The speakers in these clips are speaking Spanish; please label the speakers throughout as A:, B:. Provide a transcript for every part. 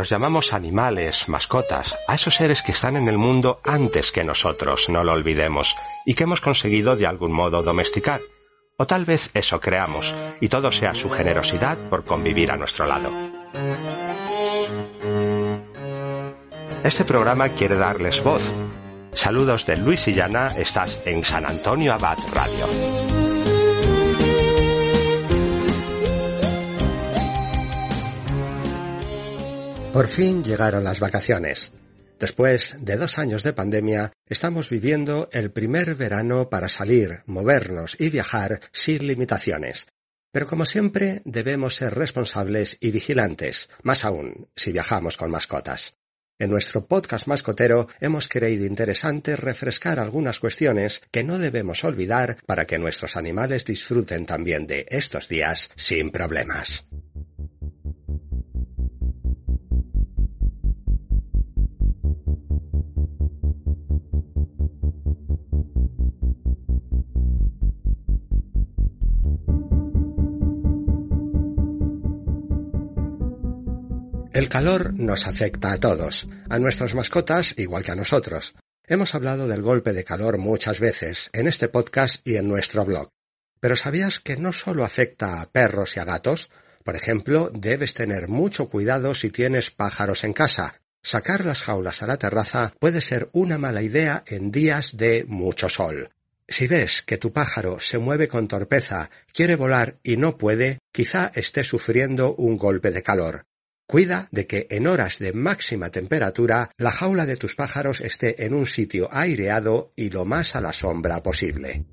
A: Los llamamos animales, mascotas, a esos seres que están en el mundo antes que nosotros, no lo olvidemos, y que hemos conseguido de algún modo domesticar. O tal vez eso creamos, y todo sea su generosidad por convivir a nuestro lado. Este programa quiere darles voz. Saludos de Luis y Llana, estás en San Antonio Abad Radio. Por fin llegaron las vacaciones. Después de dos años de pandemia, estamos viviendo el primer verano para salir, movernos y viajar sin limitaciones. Pero como siempre, debemos ser responsables y vigilantes, más aún si viajamos con mascotas. En nuestro podcast mascotero hemos creído interesante refrescar algunas cuestiones que no debemos olvidar para que nuestros animales disfruten también de estos días sin problemas. El calor nos afecta a todos, a nuestras mascotas igual que a nosotros. Hemos hablado del golpe de calor muchas veces en este podcast y en nuestro blog. Pero ¿sabías que no solo afecta a perros y a gatos? Por ejemplo, debes tener mucho cuidado si tienes pájaros en casa. Sacar las jaulas a la terraza puede ser una mala idea en días de mucho sol. Si ves que tu pájaro se mueve con torpeza, quiere volar y no puede, quizá esté sufriendo un golpe de calor. Cuida de que en horas de máxima temperatura la jaula de tus pájaros esté en un sitio aireado y lo más a la sombra posible.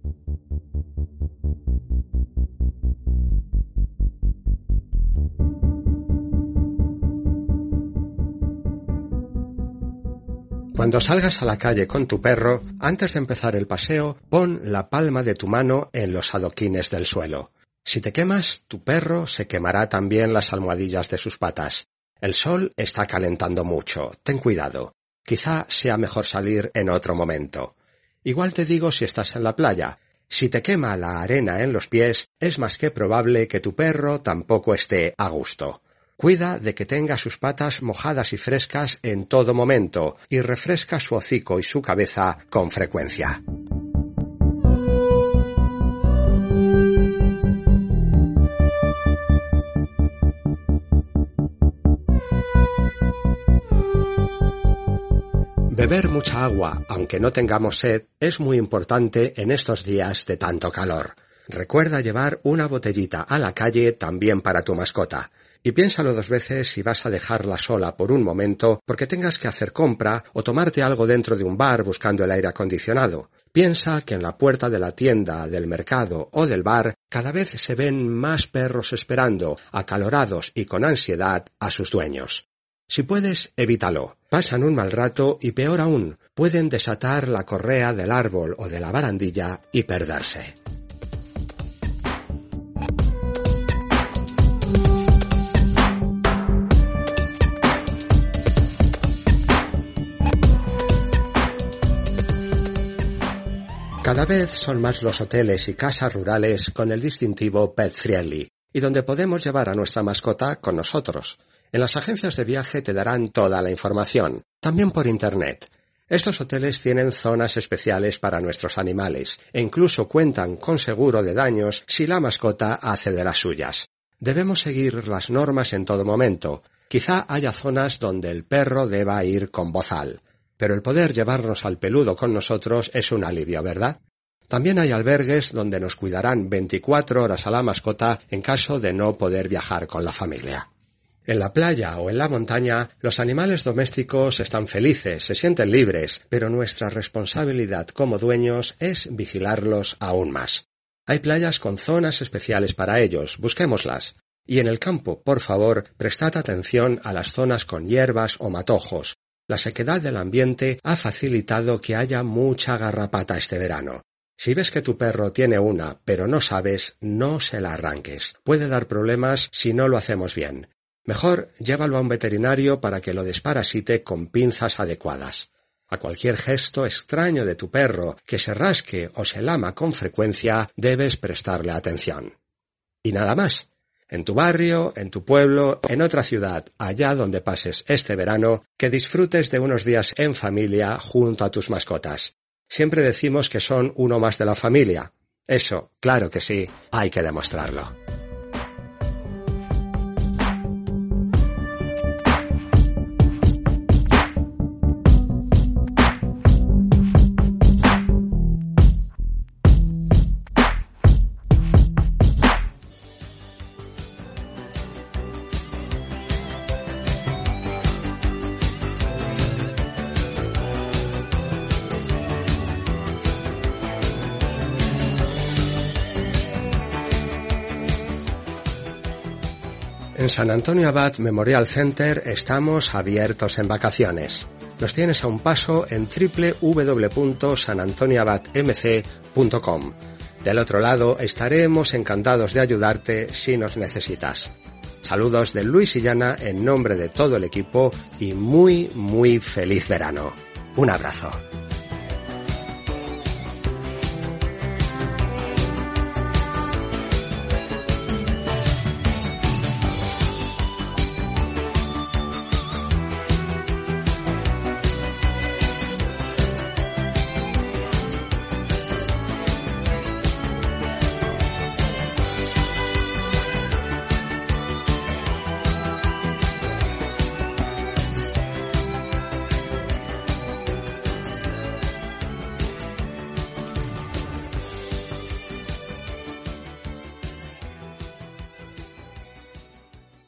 A: Cuando salgas a la calle con tu perro, antes de empezar el paseo, pon la palma de tu mano en los adoquines del suelo. Si te quemas, tu perro se quemará también las almohadillas de sus patas. El sol está calentando mucho. Ten cuidado. Quizá sea mejor salir en otro momento. Igual te digo si estás en la playa. Si te quema la arena en los pies, es más que probable que tu perro tampoco esté a gusto. Cuida de que tenga sus patas mojadas y frescas en todo momento y refresca su hocico y su cabeza con frecuencia. Beber mucha agua, aunque no tengamos sed, es muy importante en estos días de tanto calor. Recuerda llevar una botellita a la calle también para tu mascota. Y piénsalo dos veces si vas a dejarla sola por un momento porque tengas que hacer compra o tomarte algo dentro de un bar buscando el aire acondicionado. Piensa que en la puerta de la tienda, del mercado o del bar cada vez se ven más perros esperando, acalorados y con ansiedad, a sus dueños. Si puedes, evítalo. Pasan un mal rato y peor aún, pueden desatar la correa del árbol o de la barandilla y perderse. Cada vez son más los hoteles y casas rurales con el distintivo Pet Friendly, y donde podemos llevar a nuestra mascota con nosotros. En las agencias de viaje te darán toda la información, también por Internet. Estos hoteles tienen zonas especiales para nuestros animales e incluso cuentan con seguro de daños si la mascota hace de las suyas. Debemos seguir las normas en todo momento. Quizá haya zonas donde el perro deba ir con bozal, pero el poder llevarnos al peludo con nosotros es un alivio, ¿verdad? También hay albergues donde nos cuidarán 24 horas a la mascota en caso de no poder viajar con la familia. En la playa o en la montaña, los animales domésticos están felices, se sienten libres, pero nuestra responsabilidad como dueños es vigilarlos aún más. Hay playas con zonas especiales para ellos, busquémoslas. Y en el campo, por favor, prestad atención a las zonas con hierbas o matojos. La sequedad del ambiente ha facilitado que haya mucha garrapata este verano. Si ves que tu perro tiene una, pero no sabes, no se la arranques. Puede dar problemas si no lo hacemos bien. Mejor llévalo a un veterinario para que lo desparasite con pinzas adecuadas. A cualquier gesto extraño de tu perro que se rasque o se lama con frecuencia debes prestarle atención. Y nada más. En tu barrio, en tu pueblo, en otra ciudad, allá donde pases este verano, que disfrutes de unos días en familia junto a tus mascotas. Siempre decimos que son uno más de la familia. Eso, claro que sí, hay que demostrarlo. En San Antonio Abad Memorial Center estamos abiertos en vacaciones. Nos tienes a un paso en www.sanantonioabadmc.com. Del otro lado estaremos encantados de ayudarte si nos necesitas. Saludos de Luis y Llana en nombre de todo el equipo y muy, muy feliz verano. Un abrazo.